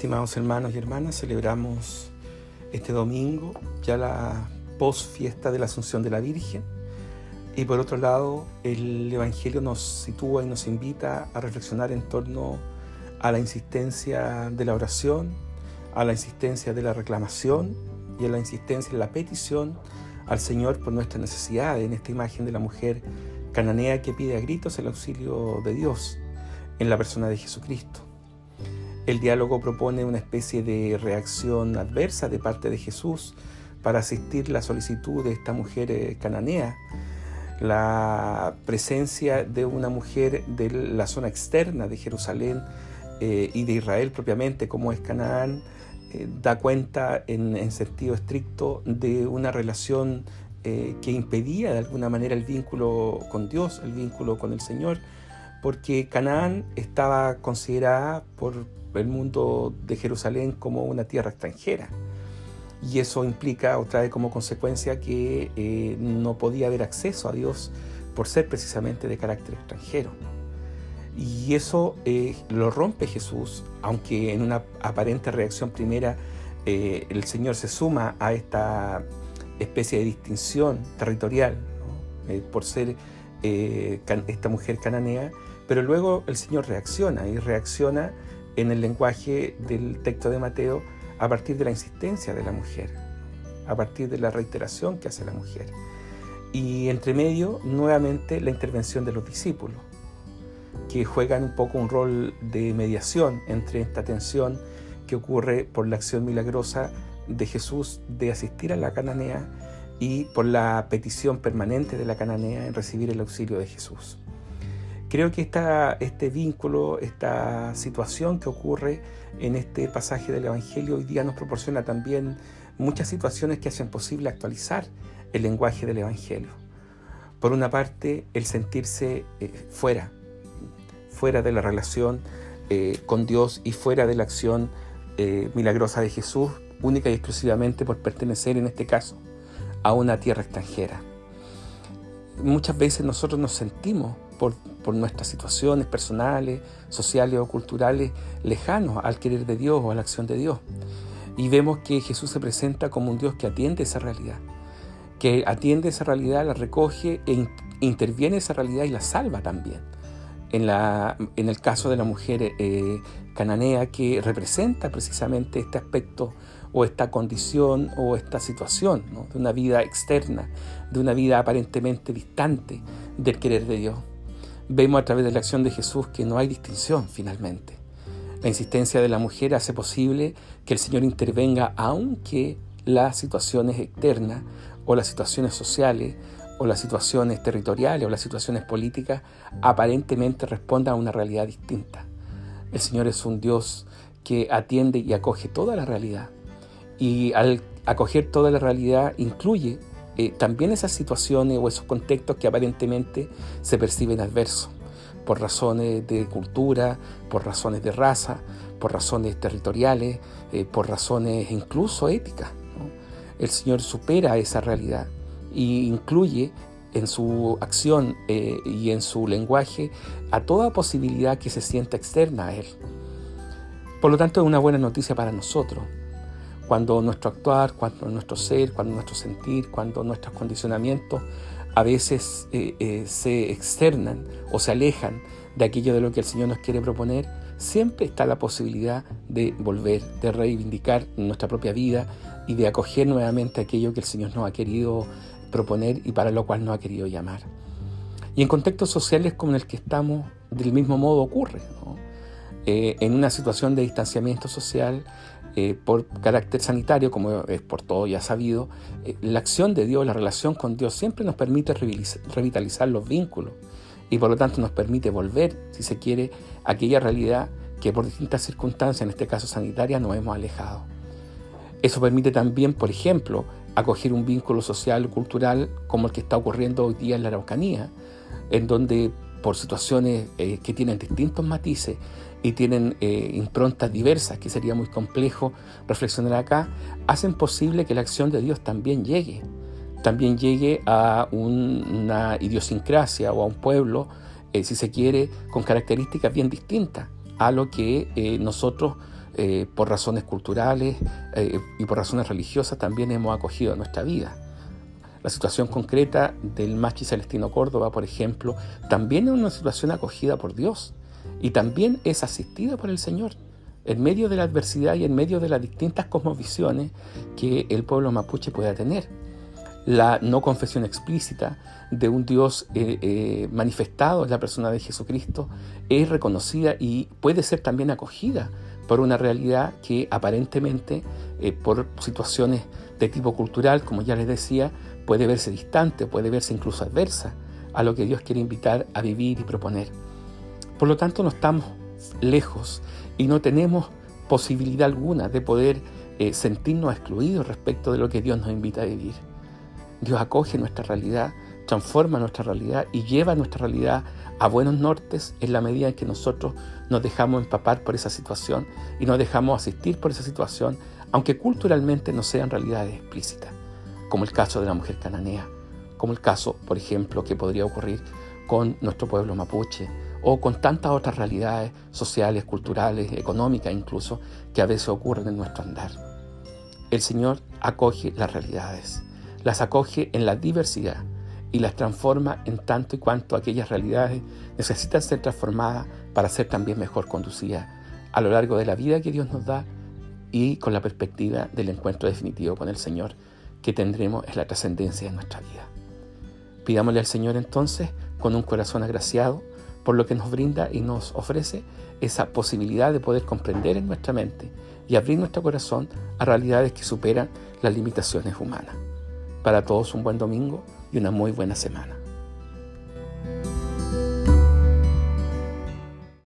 Estimados hermanos y hermanas, celebramos este domingo ya la post fiesta de la Asunción de la Virgen y por otro lado el Evangelio nos sitúa y nos invita a reflexionar en torno a la insistencia de la oración, a la insistencia de la reclamación y a la insistencia de la petición al Señor por nuestra necesidad en esta imagen de la mujer cananea que pide a gritos el auxilio de Dios en la persona de Jesucristo. El diálogo propone una especie de reacción adversa de parte de Jesús para asistir la solicitud de esta mujer eh, cananea. La presencia de una mujer de la zona externa de Jerusalén eh, y de Israel propiamente, como es Canaán, eh, da cuenta en, sentido estricto de una relación que impedía de alguna manera el vínculo con Dios, el vínculo con el Señor, porque Canaán estaba considerada por el mundo de Jerusalén como una tierra extranjera. Y eso implica o trae como consecuencia que eh, no podía haber acceso a Dios por ser precisamente de carácter extranjero. Y eso eh, lo rompe Jesús, aunque en una aparente reacción primera eh, el Señor se suma a esta especie de distinción territorial por ser esta mujer cananea, pero luego el Señor reacciona y reacciona en el lenguaje del texto de Mateo a partir de la insistencia de la mujer, a partir de la reiteración que hace la mujer. Y entre medio, nuevamente, la intervención de los discípulos, que juegan un poco un rol de mediación entre esta tensión que ocurre por la acción milagrosa de Jesús de asistir a la cananea y por la petición permanente de la cananea en recibir el auxilio de Jesús. Creo que este vínculo, esta situación que ocurre en este pasaje del Evangelio hoy día nos proporciona también muchas situaciones que hacen posible actualizar el lenguaje del Evangelio. Por una parte, el sentirse eh, fuera, fuera de la relación eh, con Dios y fuera de la acción eh, milagrosa de Jesús, única y exclusivamente por pertenecer en este caso a una tierra extranjera. Muchas veces nosotros nos sentimos por, nuestras situaciones personales, sociales o culturales lejanos al querer de Dios o a la acción de Dios. Y vemos que Jesús se presenta como un Dios que atiende esa realidad, que atiende esa realidad, la recoge e interviene esa realidad y la salva también. En, la, en el caso de la mujer eh, cananea que representa precisamente este aspecto o esta condición o esta situación de una vida externa, de una vida aparentemente distante del querer de Dios vemos a través de la acción de Jesús que no hay distinción finalmente. La insistencia de la mujer hace posible que el Señor intervenga aunque las situaciones externas o las situaciones sociales o las situaciones territoriales o las situaciones políticas aparentemente respondan a una realidad distinta. El Señor es un Dios que atiende y acoge toda la realidad. Y al acoger toda la realidad incluye eh, también esas situaciones o esos contextos que aparentemente se perciben adversos, por razones de cultura, por razones de raza, por razones territoriales, eh, por razones incluso éticas. El Señor supera esa realidad e incluye en su acción eh, y en su lenguaje a toda posibilidad que se sienta externa a Él. Por lo tanto, es una buena noticia para nosotros cuando nuestro actuar, cuando nuestro ser, cuando nuestro sentir, cuando nuestros condicionamientos a veces eh, eh, se externan o se alejan de aquello de lo que el Señor nos quiere proponer, siempre está la posibilidad de volver, de reivindicar nuestra propia vida y de acoger nuevamente aquello que el Señor nos ha querido proponer y para lo cual nos ha querido llamar. Y en contextos sociales como en el que estamos, del mismo modo ocurre. Eh, en una situación de distanciamiento social, eh, por carácter sanitario, como es por todo ya sabido, eh, la acción de Dios, la relación con Dios siempre nos permite revitalizar los vínculos y por lo tanto nos permite volver, si se quiere, a aquella realidad que por distintas circunstancias, en este caso sanitaria, nos hemos alejado. Eso permite también, por ejemplo, acoger un vínculo social cultural como el que está ocurriendo hoy día en la Araucanía, en donde por situaciones eh, que tienen distintos matices y tienen eh, improntas diversas, que sería muy complejo reflexionar acá, hacen posible que la acción de Dios también llegue, también llegue a una idiosincrasia o a un pueblo, eh, si se quiere, con características bien distintas a lo que nosotros eh, por razones culturales y por razones religiosas también hemos acogido a nuestra vida. La situación concreta del Machi Celestino Córdoba, por ejemplo, también es una situación acogida por Dios y también es asistida por el Señor en medio de la adversidad y en medio de las distintas cosmovisiones que el pueblo mapuche pueda tener. La no confesión explícita de un Dios eh, eh, manifestado en la persona de Jesucristo es reconocida y puede ser también acogida por una realidad que aparentemente, eh, por situaciones de tipo cultural, como ya les decía, puede verse distante, puede verse incluso adversa a lo que Dios quiere invitar a vivir y proponer. Por lo tanto, no estamos lejos y no tenemos posibilidad alguna de poder eh, sentirnos excluidos respecto de lo que Dios nos invita a vivir. Dios acoge nuestra realidad, transforma nuestra realidad y lleva nuestra realidad a buenos nortes en la medida en que nosotros nos dejamos empapar por esa situación y nos dejamos asistir por esa situación, aunque culturalmente no sean realidades explícitas, como el caso de la mujer cananea, como el caso, por ejemplo, que podría ocurrir con nuestro pueblo mapuche, o con tantas otras realidades sociales, culturales, económicas incluso, que a veces ocurren en nuestro andar. El Señor acoge las realidades, las acoge en la diversidad y las transforma en tanto y cuanto aquellas realidades necesitan ser transformadas para ser también mejor conducidas a lo largo de la vida que Dios nos da y con la perspectiva del encuentro definitivo con el Señor que tendremos en la trascendencia de nuestra vida. Pidámosle al Señor entonces, con un corazón agraciado, por lo que nos brinda y nos ofrece esa posibilidad de poder comprender en nuestra mente y abrir nuestro corazón a realidades que superan las limitaciones humanas. Para todos un buen domingo y una muy buena semana.